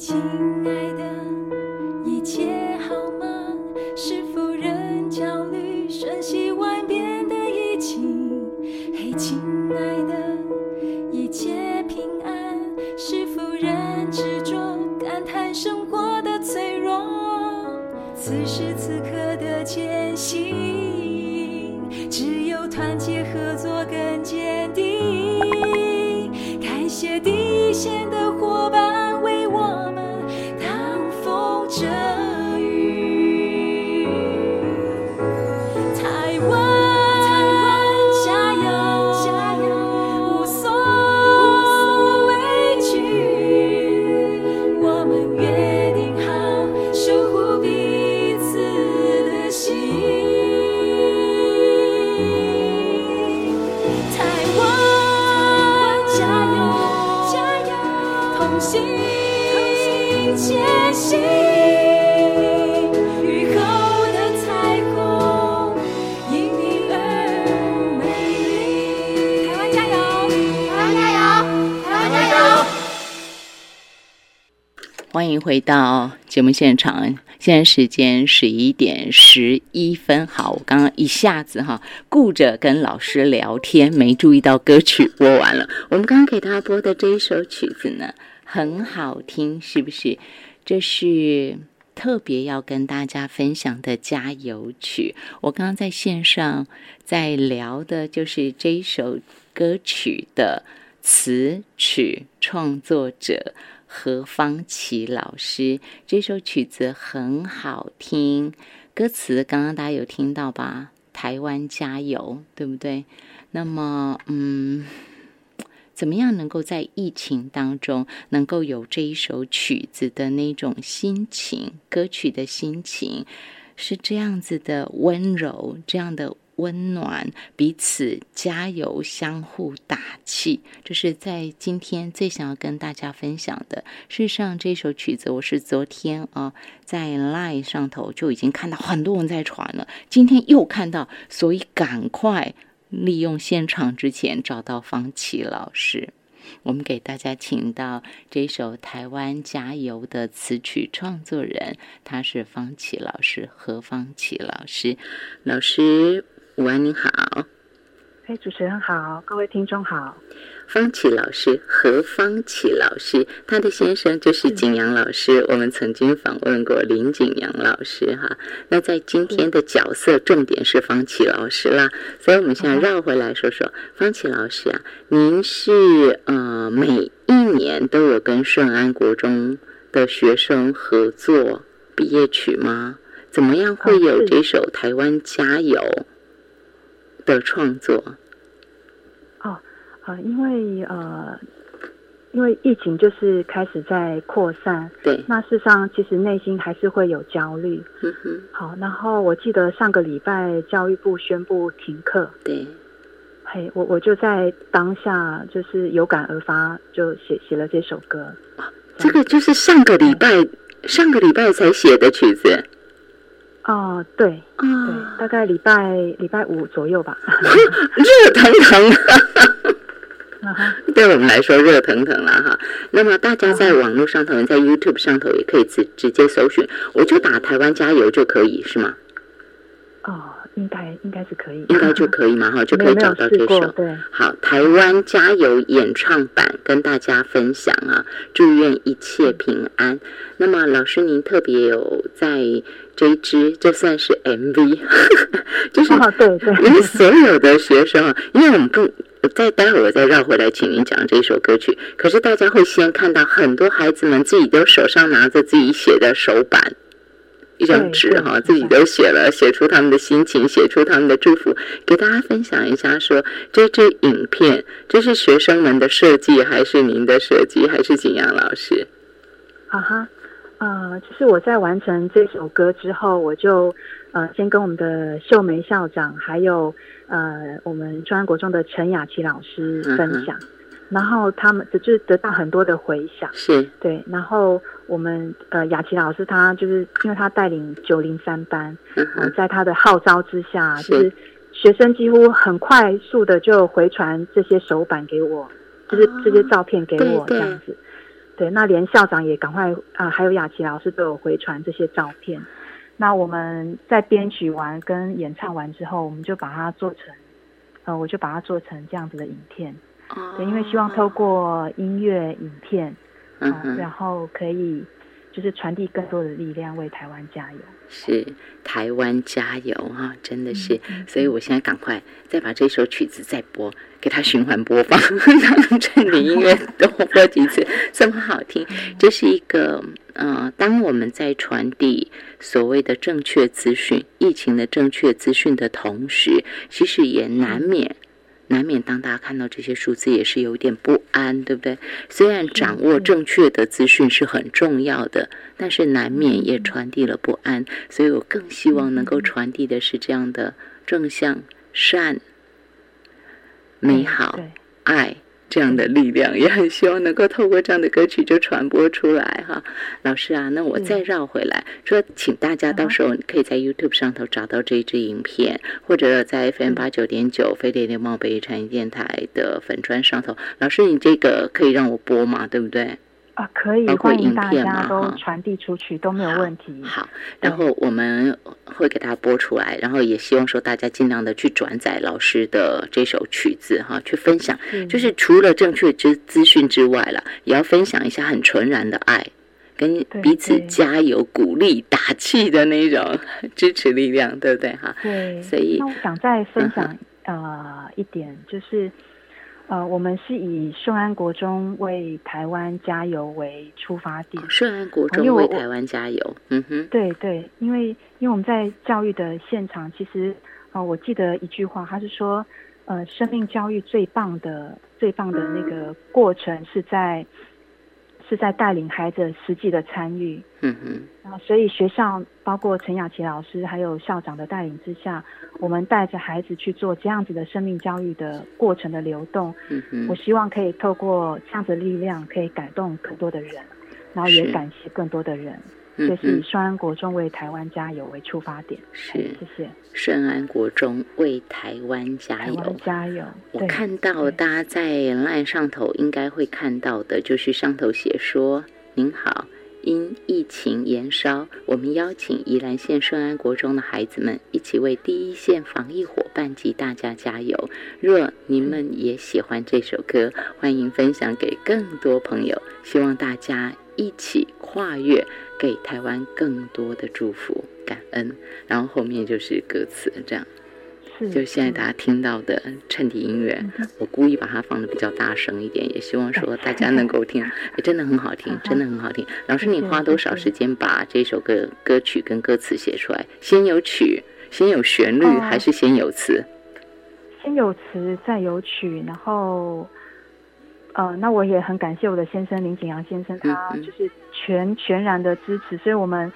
亲爱欢迎回到节目现场，现在时间十一点十一分。好，我刚刚一下子哈顾着跟老师聊天，没注意到歌曲播完了。我们刚刚给他播的这一首曲子呢，很好听，是不是？这是特别要跟大家分享的加油曲。我刚刚在线上在聊的就是这一首歌曲的词曲创作者。何方奇老师这首曲子很好听，歌词刚刚大家有听到吧？台湾加油，对不对？那么，嗯，怎么样能够在疫情当中能够有这一首曲子的那种心情？歌曲的心情是这样子的温柔，这样的。温暖，彼此加油，相互打气，这是在今天最想要跟大家分享的。事实上，这首曲子我是昨天啊在 Line 上头就已经看到很多人在传了，今天又看到，所以赶快利用现场之前找到方琦老师。我们给大家请到这首《台湾加油》的词曲创作人，他是方琦老师，何方琦老师，老师。午安，您好。哎，主持人好，各位听众好。方琦老师，何方琦老师，他的先生就是景阳老师。我们曾经访问过林景阳老师哈。那在今天的角色，重点是方琦老师啦。所以我们现在绕回来说说方琦老师啊，您是呃每一年都有跟顺安国中的学生合作毕业曲吗？怎么样会有这首《台湾加油》？的创作。哦，呃，因为呃，因为疫情就是开始在扩散，对，那事实上其实内心还是会有焦虑，嗯哼，好，然后我记得上个礼拜教育部宣布停课，对，嘿，我我就在当下就是有感而发，就写写了这首歌，这个就是上个礼拜上个礼拜才写的曲子。哦，对，嗯对，大概礼拜礼拜五左右吧。热腾腾，对我们来说热腾腾了哈。那么大家在网络上头，在 YouTube 上头也可以直直接搜寻，我就打台湾加油就可以，是吗？哦，应该应该是可以，应该就可以嘛哈，就可以找到这首。对，好，台湾加油演唱版跟大家分享啊，祝愿一切平安。那么老师您特别有在。这一支就算是 MV，就是对对，因为所有的学生啊，因为我们不再待会儿我再绕回来，请您讲这首歌曲。可是大家会先看到很多孩子们自己都手上拿着自己写的手板，一张纸哈，自己都写了，写出他们的心情，写出他们的祝福，给大家分享一下。说这支影片，这是学生们的设计，还是您的设计，还是景阳老师？啊哈。呃，就是我在完成这首歌之后，我就呃先跟我们的秀梅校长，还有呃我们中安国中的陈雅琪老师分享，然后他们就是得到很多的回响，是对。然后我们呃雅琪老师他就是因为他带领九零三班，呃，在他的号召之下，就是学生几乎很快速的就回传这些手板给我，就是这些照片给我这样子。对，那连校长也赶快啊，还有雅琪老师都有回传这些照片。那我们在编曲完跟演唱完之后，我们就把它做成，呃，我就把它做成这样子的影片。哦对，因为希望透过音乐、影片，啊、嗯哼然后可以就是传递更多的力量，为台湾加油。是台湾加油哈、真的是，嗯所以我现在赶快再把这首曲子再播，给它循环播放，让这里音乐多播几次，这么好听。这是一个呃，当我们在传递所谓的正确资讯、疫情的正确资讯的同时，其实也难免。难免当大家看到这些数字，也是有点不安，对不对？虽然掌握正确的资讯是很重要的，但是难免也传递了不安。所以我更希望能够传递的是这样的正向、善、美好、爱这样的力量，也很希望能够透过这样的歌曲就传播出来哈。老师啊，那我再绕回来说，请大家到时候可以在 YouTube 上头找到这一支影片，或者在 FM 八九点九飞碟联邦北艺产业电台的粉砖上头。老师，你这个可以让我播吗？对不对？啊，可以包括影欢迎大片嘛家都传递出去都没有问题。好，然后我们会给大家播出来，然后也希望说大家尽量的去转载老师的这首曲子哈，去分享。是就是除了正确之资讯之外了，也要分享一下很纯然的爱，跟彼此加油、鼓励、打气的那种支持力量，对不对哈？对，所以那我想再分嗯享、呃一点，就是呃，我们是以顺安国中为台湾加油为出发点。顺安国中为台湾加油，嗯哼，对对，因为因为我们在教育的现场，其实呃，我记得一句话，他是说，呃，生命教育最棒的最棒的那个过程是在是在带领孩子实际的参与。嗯哼，啊，所以学校包括陈雅琪老师还有校长的带领之下，我们带着孩子去做这样子的生命教育的过程的流动。嗯嗯我，希望可以透过这样子的力量，可以感动更多的人，然后也感谢更多的人。嗯这是以哼，双安国中为台湾加油为出发点。是哎谢谢顺安国中为台湾加油。加油。我看到大家在 LINE 上头应该会看到的，就是上头写说：“您好，因疫情延烧，我们邀请宜兰县顺安国中的孩子们一起为第一线防疫伙伴及大家加油。若您们也喜欢这首歌，欢迎分享给更多朋友，希望大家一起跨越，给台湾更多的祝福、感恩。”然后后面就是歌词这样。是就现在大家听到的衬底音乐，我故意把它放的比较大声一点，也希望说大家能够听，哎，真的很好听，真的很好听。老师，你花多少时间把这首歌歌曲跟歌词写出来？先有曲，先有旋律，哦还是先有词？先有词，再有曲，然后，呃，那我也很感谢我的先生林景阳先生，他就是全全然的支持，所以我们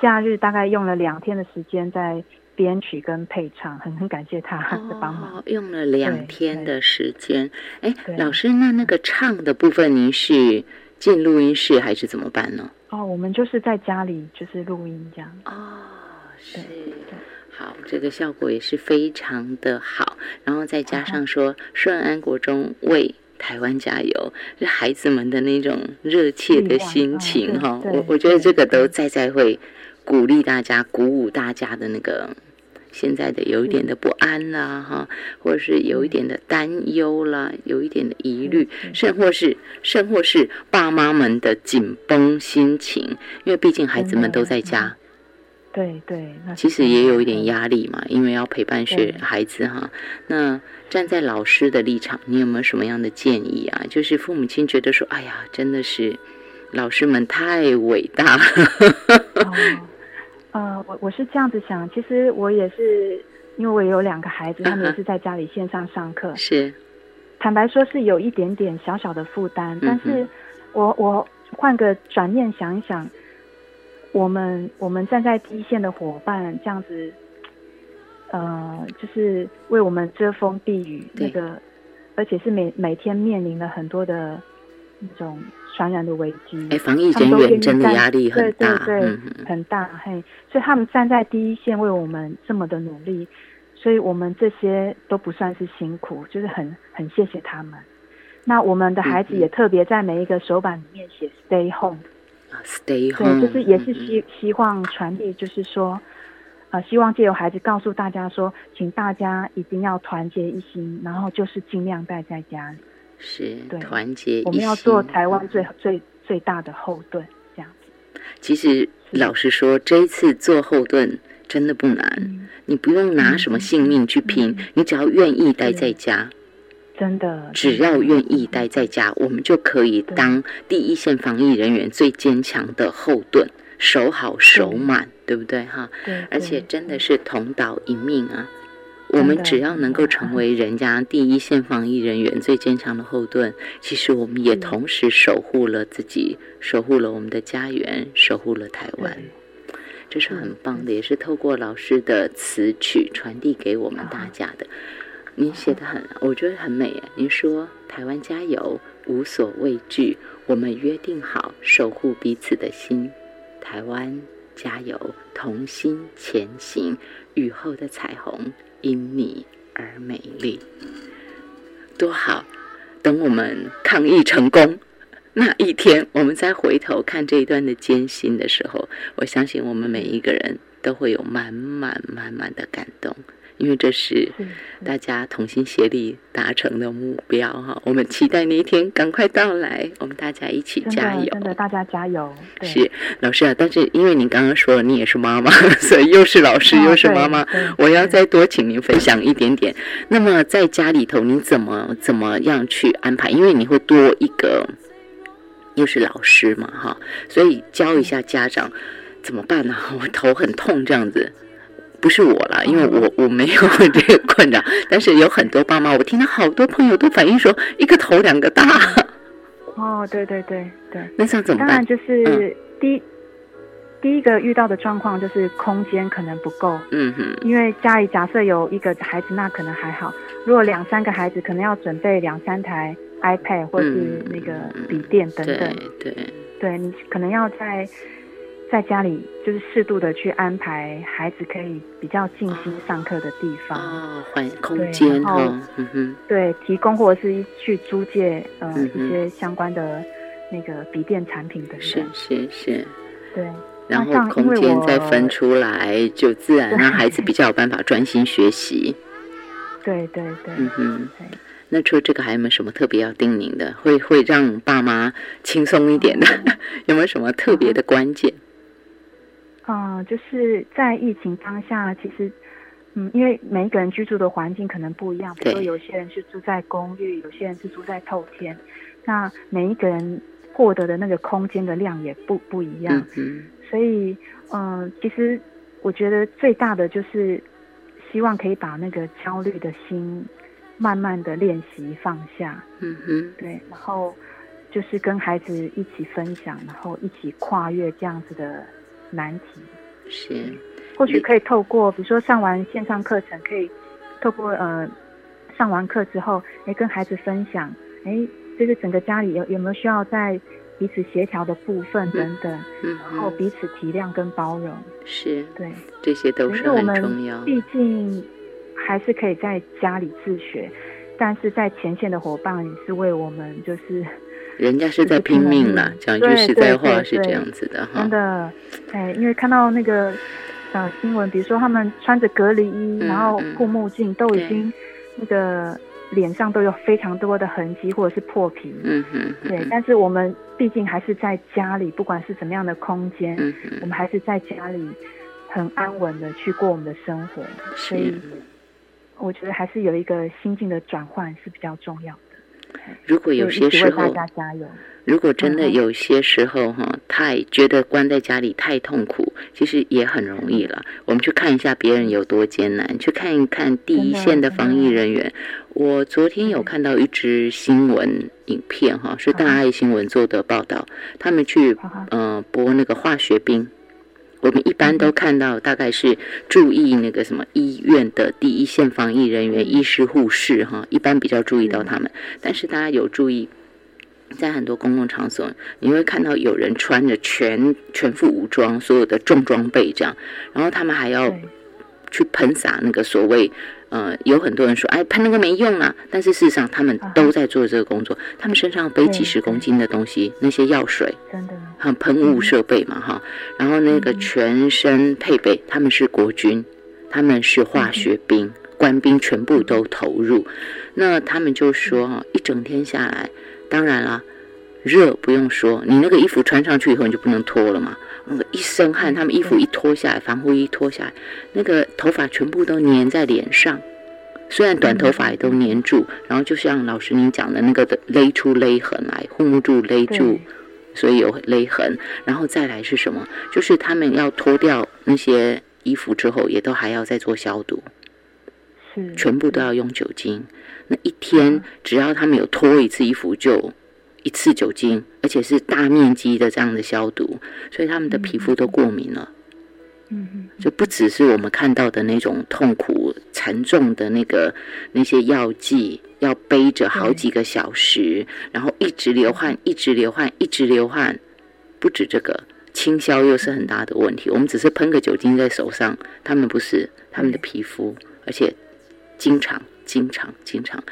假日大概用了两天的时间在编曲跟配唱，很很感谢他的帮忙。哦，用了两天的时间。哎，老师，那那个唱的部分，您是进录音室还是怎么办呢？哦，我们就是在家里就是录音这样。哦，是好，这个效果也是非常的好。然后再加嗯上说，顺安国中为台湾加油，是孩子们的那种热切的心情哈，我我觉得这个都在在会鼓励大家、鼓舞大家的那个。现在的有一点的不安啦，哈，或者是有一点的担忧啦，有一点的疑虑，甚或是甚或是爸妈们的紧绷心情，因为毕竟孩子们都在家，对对，那其实也有一点嗯压力嘛，因为要陪伴学对孩子哈。那站在老师的立场，你有没有什么样的建议啊？就是父母亲觉得说，哎呀，真的是老师们太伟大了，哦，呃，我我是这样子想，其实我也是，因为我也有两个孩子，他们也是在家里线上上课。是，坦白说，是有一点点小小的负担，但是我我换个转念想一想，我们我们站在第一线的伙伴，这样子，呃，就是为我们遮风避雨，那个，而且是每每天面临了很多的那种传染的危机。哎，防疫人员真的压力很大，对对对嗯很大，嘿，所以他们站在第一线为我们这么的努力，所以我们这些都不算是辛苦，就是很很谢谢他们。那我们的孩子也特别在每一个手板里面写 “stay home”，啊，stay 对，home，就是也是嗯希希望传递，就是说，呃，希望借由孩子告诉大家说，请大家一定要团结一心，然后就是尽量待在家里，是对团结一心，我们要做台湾最最最大的后盾，这样子。其实老实说，这一次做后盾真的不难，嗯，你不用拿什么性命去拼，你只要愿意待在家，真的，只要愿意待在家，我们就可以当第一线防疫人员最坚强的后盾，守好守满，对不对哈？对，而且真的是同岛一命啊！我们只要能够成为人家第一线防疫人员最坚强的后盾，其实我们也嗯同时守护了自己，守护了我们的家园，守护了台湾。这是很棒的，也是透过老师的词曲传递给我们大家的。您写的很，我觉得很美耶。您说“台湾加油，无所畏惧，我们约定好守护彼此的心”。台湾加油，同心前行，雨后的彩虹因你而美丽，多好！等我们抗疫成功那一天，我们再回头看这一段的艰辛的时候，我相信我们每一个人都会有满满满满的感动，因为这是是大家同心协力达成的目标哈。我们期待那一天赶快到来，我们大家一起加油。的真的，大家加油！对是老师啊，但是因为你刚刚说了你也是妈妈，所以又是老师哦又是妈妈我要再多请您分享一点点。那么在家里头，你怎么怎么样去安排？因为你会多一个，又是老师嘛哈，所以教一下家长怎么办呢、我头很痛这样子。不是我了，因为我我没有这个困扰，但是有很多爸妈，我听到好多朋友都反映说，一个头两个大，哦，对对对对，那这样怎么办？当然就是第、第一个遇到的状况就是空间可能不够，嗯哼，因为家里假设有一个孩子，那可能还好；如果两三个孩子，可能要准备两三台 iPad 或是嗯那个笔电等等。对对。对你可能要在在家里就是适度的去安排孩子可以比较静心上课的地方，哦，环空间然后哈，嗯哼，对，提供或者是去租借呃、嗯一些相关的那个笔电产品等是等。是是，对，然后空间再分出来，就自然让孩子比较有办法专心学习。对对对，嗯哼对，那除了这个，还有没有什么特别要叮咛的？会会让爸妈轻松一点的？有没有什么特别的关键？嗯、就是在疫情当下，其实，嗯，因为每一个人居住的环境可能不一样，比如说有些人是住在公寓，有些人是住在透天，那每一个人获得的那个空间的量也不不一样，嗯，所以，嗯、其实我觉得最大的就是希望可以把那个焦虑的心慢慢的练习放下，嗯哼，对，然后就是跟孩子一起分享，然后一起跨越这样子的难题。是，或许可以透过，比如说上完线上课程，可以透过呃上完课之后，哎，跟孩子分享，哎，就是整个家里有有没有需要在彼此协调的部分等等，嗯然后，彼此体谅跟包容，是，对，这些都是很重要。毕竟还是可以在家里自学，但是在前线的伙伴也是为我们就是人家是在拼命呢，讲一句对实在话是这样子的哈真。的，哎，因为看到那个呃新闻，比如说他们穿着隔离衣，嗯然后嗯护目镜，都已经那个脸上都有非常多的痕迹或者是破皮。嗯哼，对，嗯但是我们毕竟还是在家里，不管是怎么样的空间，嗯，我们还是在家里很安稳的去过我们的生活，所以。我觉得还是有一个心境的转换是比较重要的。如果有些时候，家加油。如果真的有些时候哈，太觉得关在家里太痛苦，其实也很容易了。我们去看一下别人有多艰难，去看一看第一线的防疫人员。我昨天有看到一支新闻影片哈，是大爱新闻做的报道，他们去呃播那个化学兵。我们一般都看到，大概是注意那个什么医院的第一线防疫人员、医师、护士哈，一般比较注意到他们。但是大家有注意，在很多公共场所，你会看到有人穿着全全副武装，所有的重装备这样，然后他们还要去喷洒那个所谓呃，有很多人说，哎，喷那个没用啊，但是事实上他们都在做这个工作，他们身上背几十公斤的东西，那些药水，真的，和喷雾设备嘛，哈，然后那个全身配备，他们是国军，他们是化学兵，官兵全部都投入，那他们就说，一整天下来，当然了。热不用说，你那个衣服穿上去以后你就不能脱了嘛。那个一身汗，他们衣服一脱下来，防护衣脱下来，那个头发全部都粘在脸上。虽然短头发也都粘住，然后就像老师您讲的那个勒出勒痕来，护目住勒住，所以有勒痕。然后再来是什么？就是他们要脱掉那些衣服之后，也都还要再做消毒，是全部都要用酒精。那一天只要他们有脱一次衣服就。一次酒精，而且是大面积的这样的消毒，所以他们的皮肤都过敏了。嗯就不只是我们看到的那种痛苦、沉重的那个那些药剂，要背着好几个小时，然后一直流汗，一直流汗，一直流汗。不止这个，清消又是很大的问题。我们只是喷个酒精在手上，他们不是，他们的皮肤，而且经常、经常、经常。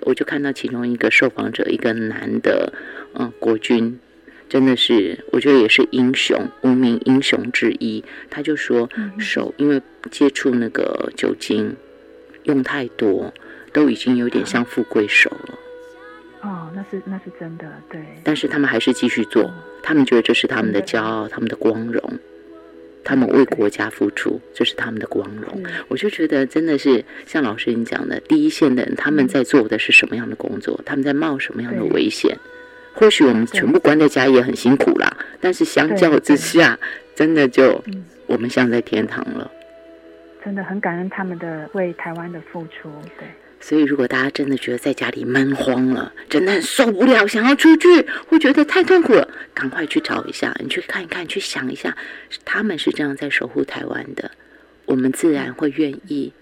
我就看到其中一个受访者，一个男的，嗯，国军，真的是，我觉得也是英雄，无名英雄之一。他就说，手因为接触那个酒精用太多，都已经有点像富贵手了。哦，那是那是真的，对。但是他们还是继续做，他们觉得这是他们的骄傲，他们的光荣。他们为国家付出，这是他们的光荣。我就觉得真的是像老师你讲的，第一线的人他们在做的是什么样的工作？他们在冒什么样的危险？或许我们全部关在家也很辛苦啦，但是相较之下，真的就我们像在天堂了。真的很感恩他们的为台湾的付出，对。所以，如果大家真的觉得在家里闷慌了，真的很受不了，想要出去，会觉得太痛苦了，赶快去找一下，你去看一看，去想一下，他们是这样在守护台湾的，我们自然会愿意，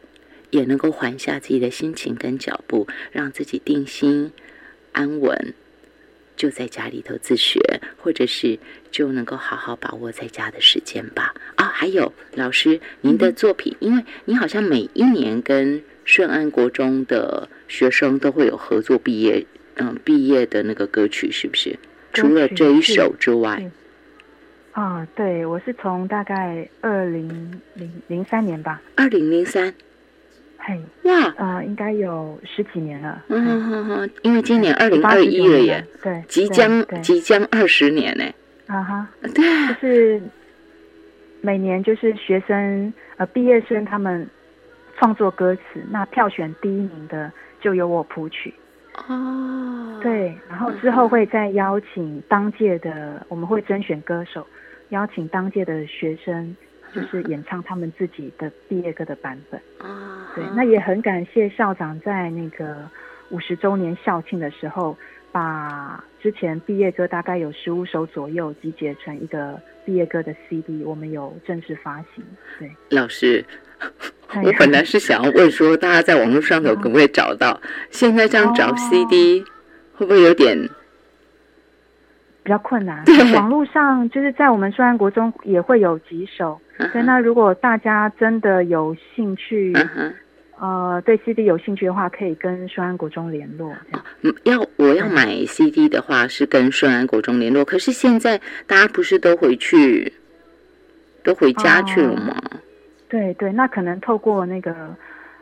也能够缓下自己的心情跟脚步，让自己定心安稳，就在家里头自学，或者是就能够好好把握在家的时间吧。啊，还有老师，您的作品，因为你好像每一年跟顺安国中的学生都会有合作毕业，嗯，毕业的那个歌曲是不是？除了这一首之外，啊，对，我是从大概二零零零三年吧，二零零三，嘿，哇，啊，应该有十几年了，嗯哼哼，因为今年二零二一了耶，对，即将即将二十年呢，啊哈，对，就是每年就是学生呃毕业生他们。创作歌词，那票选第一名的就由我谱曲。哦，对，然后之后会再邀请当届的，我们会甄选歌手，邀请当届的学生，就是演唱他们自己的毕业歌的版本。啊，对，那也很感谢校长在那个五十周年校庆的时候，把之前毕业歌大概有十五首左右集结成一个毕业歌的 CD，我们有正式发行。对，老师。我本来是想要问说，大家在网络上头可不可以找到？现在这样找 CD 会不会有点比较困难？网络上就是在我们顺安国中也会有几首。对，那如果大家真的有兴趣，呃，对 CD 有兴趣的话，可以跟顺安国中联络。嗯，要我要买 CD 的话，是跟顺安国中联络。可是现在大家不是都回去，都回家去了吗？对对，那可能透过那个，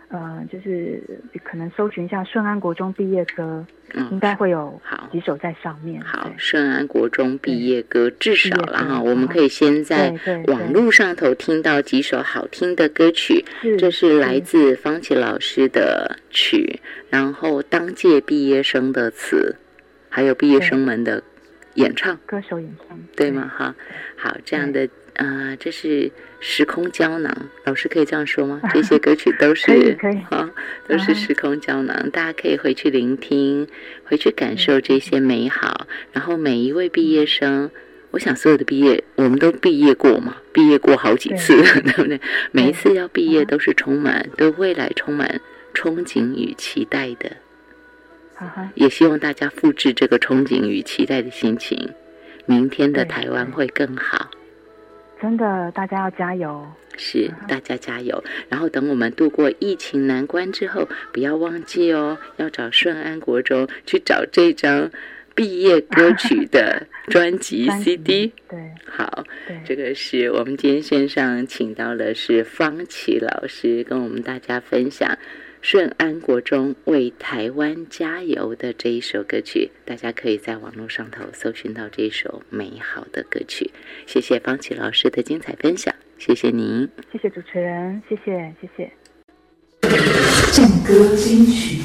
呃，就是可能搜寻一下顺安国中毕业歌，嗯应该会有几首在上面。好，顺安国中毕业歌至少了哈，我们可以先在网络上头听到几首好听的歌曲。这是来自方琦老师的曲，然后当届毕业生的词，还有毕业生们的演唱，歌手演唱，对吗？哈，好，这样的。啊，这是时空胶囊，老师可以这样说吗？这些 歌曲都是啊，都是时空胶囊，大家可以回去聆听，回去感受这些美好。然后每一位毕业生，我想所有的毕业，我们都毕业过嘛，毕业过好几次，对不对？每一次要毕业都是充满对未来充满憧憬与期待的。也希望大家复制这个憧憬与期待的心情，明天的台湾会更好。真的，大家要加油。是，大家加油。然后等我们度过疫情难关之后，不要忘记哦，要找顺安国中去找这张毕业歌曲的专辑 CD。对好，对，这个是我们今天线上请到的是方琦老师，跟我们大家分享顺安国中为台湾加油的这一首歌曲，大家可以在网络上头搜寻到这一首美好的歌曲。谢谢方琦老师的精彩分享，谢谢您。谢谢主持人，谢谢谢谢。战歌金曲。